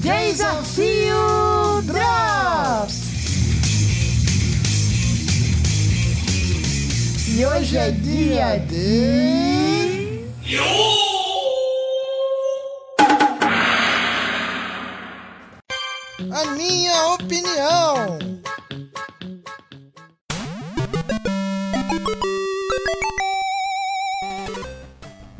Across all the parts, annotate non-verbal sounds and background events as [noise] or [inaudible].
Desafio Drops! E hoje é dia de. A minha opinião.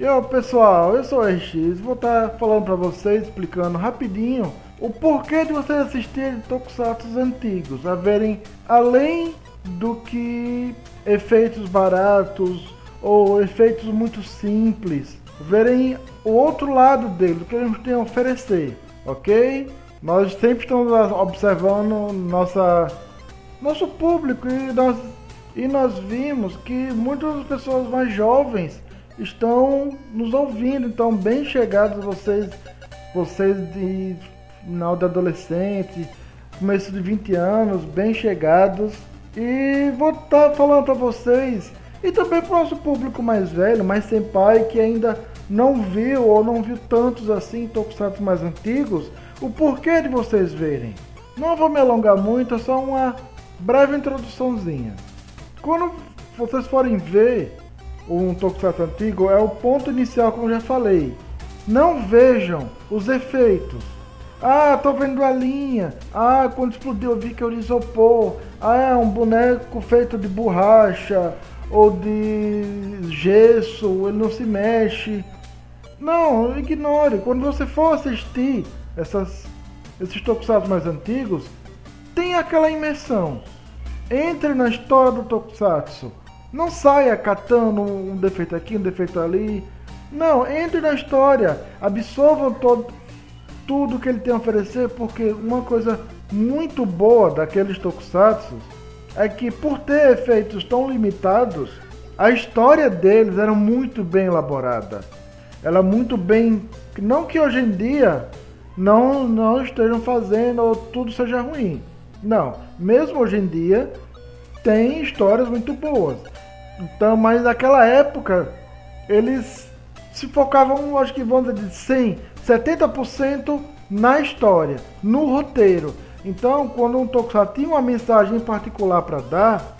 E ó pessoal, eu sou o RX, vou estar falando para vocês, explicando rapidinho o porquê de vocês assistirem Tokusatsu antigos, a verem além do que efeitos baratos ou efeitos muito simples, verem o outro lado dele, o que eles têm a oferecer, ok? Nós sempre estamos observando nossa, nosso público e nós, e nós vimos que muitas pessoas mais jovens estão nos ouvindo, então bem chegados vocês, vocês de final de adolescente, começo de 20 anos, bem chegados. E vou estar tá falando para vocês e também para o nosso público mais velho, mais sem pai, que ainda não viu ou não viu tantos assim tokusatsu mais antigos, o porquê de vocês verem. Não vou me alongar muito, é só uma breve introduçãozinha. Quando vocês forem ver um Tokusatsu antigo, é o ponto inicial, como já falei. Não vejam os efeitos. Ah, tô vendo a linha. Ah, quando explodiu eu vi que era isopor. Ah, é um boneco feito de borracha ou de gesso, ele não se mexe. Não, ignore. Quando você for assistir essas, esses tokusatsu mais antigos, tem aquela imersão. Entre na história do tokusatsu. Não saia catando um defeito aqui, um defeito ali. Não, entre na história. Absorvam todo, tudo que ele tem a oferecer, porque uma coisa muito boa daqueles tokusatsu é que por ter efeitos tão limitados, a história deles era muito bem elaborada. Ela muito bem, não que hoje em dia não não estejam fazendo ou tudo seja ruim. Não, mesmo hoje em dia tem histórias muito boas. Então, mas naquela época eles se focavam, acho que vamos dizer, 100, 70% na história, no roteiro. Então, quando um tokusatsu tinha uma mensagem em particular para dar,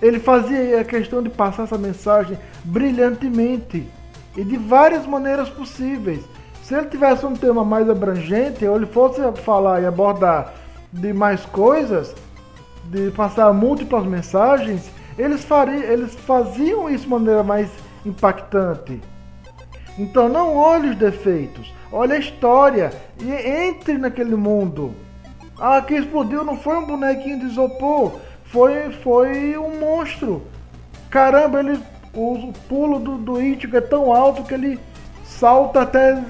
ele fazia a questão de passar essa mensagem brilhantemente e de várias maneiras possíveis. Se ele tivesse um tema mais abrangente, ou ele fosse falar e abordar de mais coisas, de passar múltiplas mensagens, eles, fariam, eles faziam isso de maneira mais impactante. Então não olhe os defeitos, olhe a história e entre naquele mundo. Ah, que explodiu não foi um bonequinho de isopor, foi, foi um monstro. Caramba, ele, o, pulo do, do Ichigo é tão alto que ele salta até,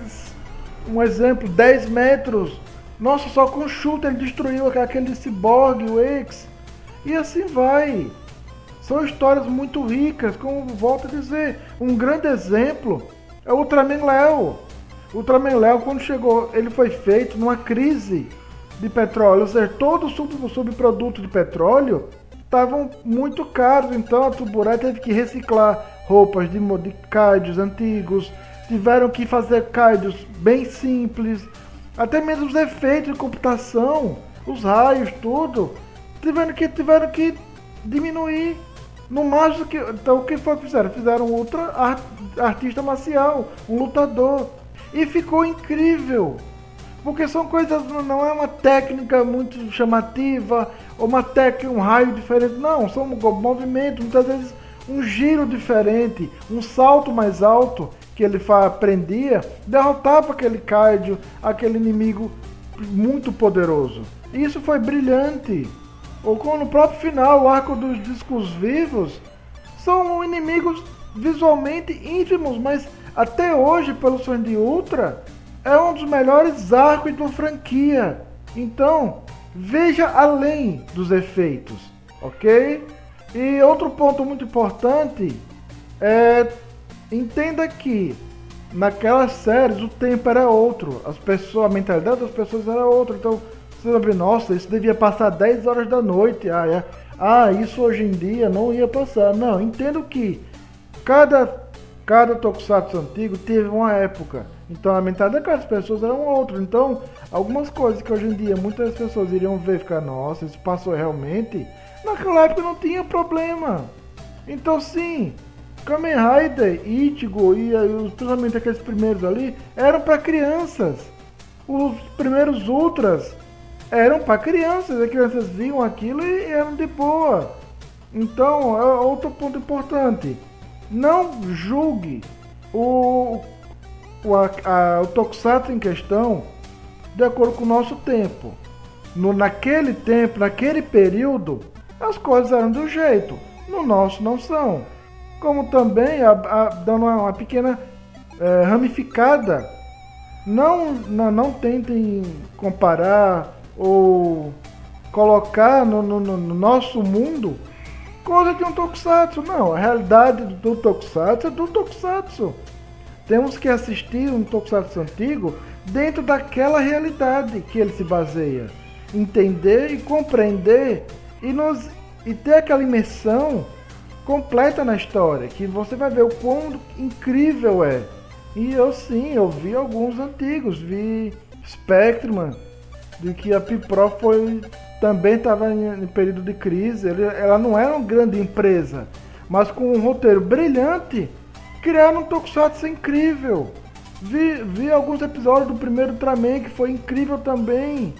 um exemplo, 10 metros. Nossa, só com chute ele destruiu aquele cyborg, o X. E assim vai. São histórias muito ricas, como volto a dizer. Um grande exemplo é o Ultraman Léo. O Ultraman Léo, quando chegou, ele foi feito numa crise de petróleo. Ou seja, todos os subprodutos de petróleo estavam muito caros. Então a Tuburá teve que reciclar roupas de, de kaidos antigos. Tiveram que fazer kaidos bem simples. Até mesmo os efeitos de computação, os raios, tudo. Tiveram que, tiveram que diminuir no máximo que. Então o que foi que fizeram? Fizeram ultra art, artista marcial, um lutador. E ficou incrível. Porque são coisas, não é uma técnica muito chamativa, ou uma técnica, um raio diferente. Não, são movimentos, muitas vezes um giro diferente, um salto mais alto que ele aprendia, derrotava aquele Kaido, aquele inimigo muito poderoso. E isso foi brilhante. Ou como no próprio final, o arco dos discos vivos, são inimigos visualmente ínfimos, mas até hoje, pelo sonho de Ultra, é um dos melhores arcos da franquia. Então, veja além dos efeitos, ok? E outro ponto muito importante é entenda que naquelas séries o tempo era outro, as pessoas, a mentalidade das pessoas era outra. Então, sabe, nossa, isso devia passar 10 horas da noite. Ah, é. ah, isso hoje em dia não ia passar. Não, entendo que cada, cada Tokusatsu antigo teve uma época. Então a mentalidade daquelas pessoas era um outro. Então, algumas coisas que hoje em dia muitas pessoas iriam ver e ficar, nossa, isso passou realmente. Naquela época não tinha problema. Então sim, Kamen Rider, Ichigo e, e principalmente aqueles primeiros ali eram para crianças. Os primeiros Ultras eram para crianças, as crianças viam aquilo e eram de boa. Então, é outro ponto importante. Não julgue o, o, a, a, o Tokusatsu em questão de acordo com o nosso tempo. No, naquele tempo, naquele período, as coisas eram do jeito. No nosso não são. Como também, a, a, dando uma, uma pequena é, ramificada, não, não, não tentem comparar ou colocar no, no, no nosso mundo coisa de um tokusatsu. Não, a realidade do tokusatsu é do tokusatsu. Temos que assistir um tokusatsu antigo dentro daquela realidade que ele se baseia. Entender e compreender e, nos, e ter aquela imersão completa na história, que você vai ver o quão incrível é. E eu sim, eu vi alguns antigos, vi Spectreman, de que a Pipro foi também estava em, em, período de crise. Ele, ela não era uma grande empresa, mas com um roteiro brilhante, criaram um tokusatsu incrível. Vi, vi alguns episódios do primeiro Ultraman que foi incrível também.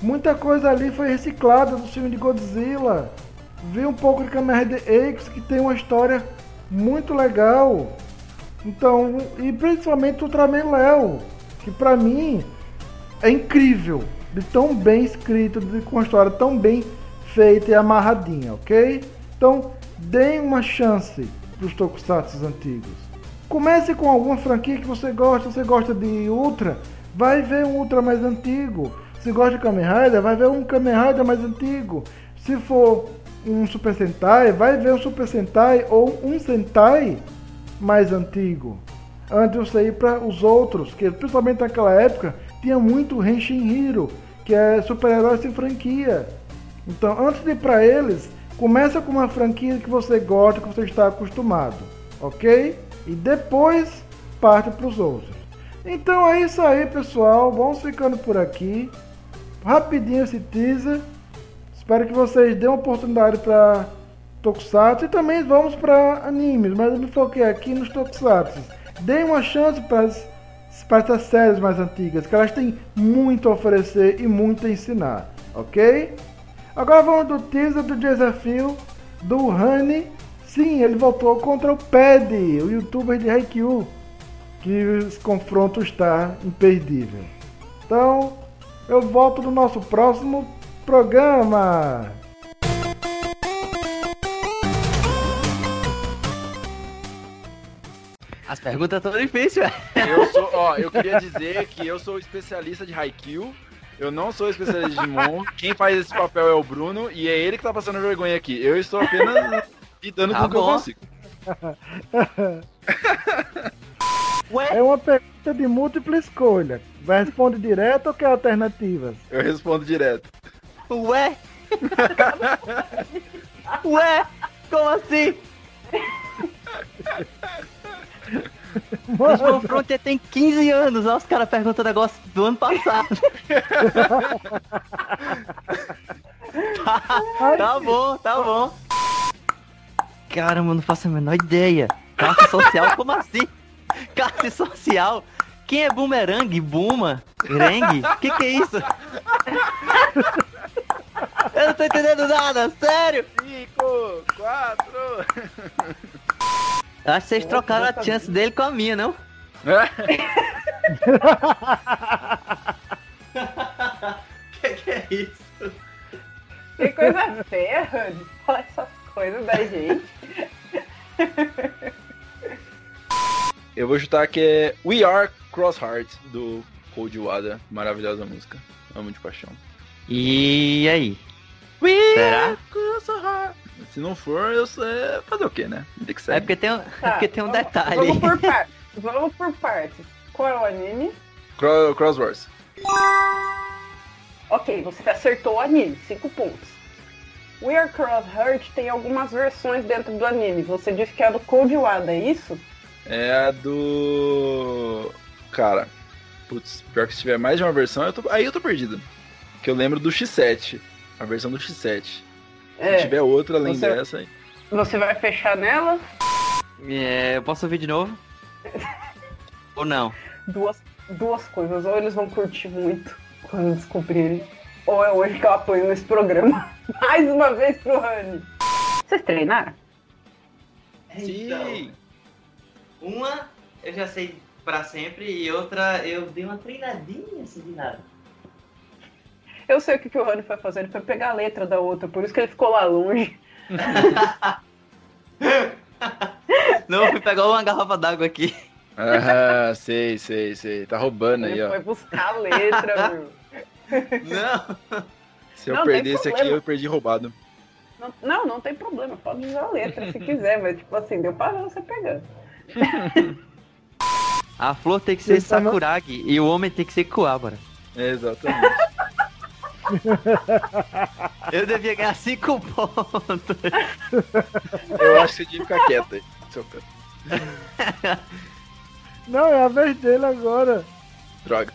Muita coisa ali foi reciclada do filme de Godzilla. Vi um pouco de Kamen Rider X que tem uma história muito legal. Então, e principalmente o Ultraman Léo, que pra mim é incrível de tão bem escrito, de, com uma história tão bem feita e amarradinha, ok? Então, deem uma chance para os tokusatsu antigos. Comece com alguma franquia que você gosta. Você gosta de Ultra? Vai ver um Ultra mais antigo. Se gosta de Kamen Rider, vai ver um Kamen Rider mais antigo. Se for um Super Sentai, vai ver um Super Sentai ou um Sentai mais antigo. Antes de você ir para os outros, que principalmente naquela época tinha muito Henshin Hero, que é super-herói sem franquia. Então, antes de ir para eles, começa com uma franquia que você gosta, que você está acostumado, ok? E depois parte para os outros. Então é isso aí, pessoal. Vamos ficando por aqui. Rapidinho esse teaser. Espero que vocês dêem uma oportunidade para Tokusatsu e também vamos para animes, mas eu me foquei aqui nos Tokusatsu. Deem uma chance para para essas séries mais antigas, que elas têm muito a oferecer e muito a ensinar, ok? Agora vamos do teaser do desafio do Honey. Sim, ele voltou contra o Ped, o youtuber de Haikyuu, que esse confronto está imperdível. Então, eu volto no nosso próximo programa. As perguntas estão difíceis, Eu sou, ó, eu queria dizer que eu sou especialista de Haikyuu. Eu não sou especialista de Digimon. Quem faz esse papel é o Bruno e é ele que tá passando vergonha aqui. Eu estou apenas lidando tá com o que eu consigo. [laughs] É uma pergunta de múltipla escolha. Vai responder direto ou quer alternativas? Eu respondo direto. Ué? [laughs] Ué? Como assim? Mano. Os confrontos tem 15 anos, olha os caras perguntando negócio do ano passado. tá, tá bom, tá bom. Caramba, não faço a menor ideia. Classe social, como assim? Classe social? Quem é boomerang? Buma? Reng? Que que é isso? Eu não tô entendendo nada, sério! 5, 4. Acho que vocês trocaram a chance dele com a minha, não? É? [laughs] que que é isso? Que coisa feia, Rani. Fala essas coisas da gente. Eu vou chutar que é We Are Cross Heart, do Cold Wada. Maravilhosa música. Amo de paixão. E aí? We Será? Are Cross Heart. Se não for, eu sei fazer o quê, né? Tem que ser. É porque tem, um- [laughs] é Tá, porque tem um vamos- detalhe. Vamos por partes. Vamos por partes. Qual é o anime? Cro Cross Wars. Ok, você acertou o anime, 5 pontos. We Are Cross Heart tem algumas versões dentro do anime. Você disse que é do Code Wada, é isso? É a do. Cara, putz, pior que se tiver mais de uma versão, eu tô- aí eu tô perdido. Que eu lembro do X7, a versão do X7. Se É, tiver outra além Você- dessa, aí. você vai fechar nela É, eu posso ouvir de novo? [laughs] Ou não? duas, duas coisas. Ou eles vão curtir muito quando descobrirem, ou é hoje que eu apoio nesse programa. [laughs] Mais uma vez pro Rani. Vocês treinaram? Sim! Uma eu já sei pra sempre e outra eu dei uma treinadinha assim de nada. Eu sei o que, que o Rani foi fazer, ele foi pegar a letra da outra, por isso que ele ficou lá longe. [laughs] Não, fui pegar uma garrafa d'água aqui. Ah, sei, sei, sei. Tá roubando aí, Ele ó. foi buscar a letra, [laughs] meu. Não. Se eu Não, perder esse aqui, eu perdi roubado. Não, não, não tem problema, pode usar a letra se quiser, mas tipo assim, deu pra você pegar. [laughs] A flor tem que ser tá Sakuragi e o homem tem que ser Kuwabara. Exatamente. [laughs] Eu devia ganhar 5 pontos. Eu acho que você devia ficar quieto aí. [laughs] Não, é a vez dele agora. Droga.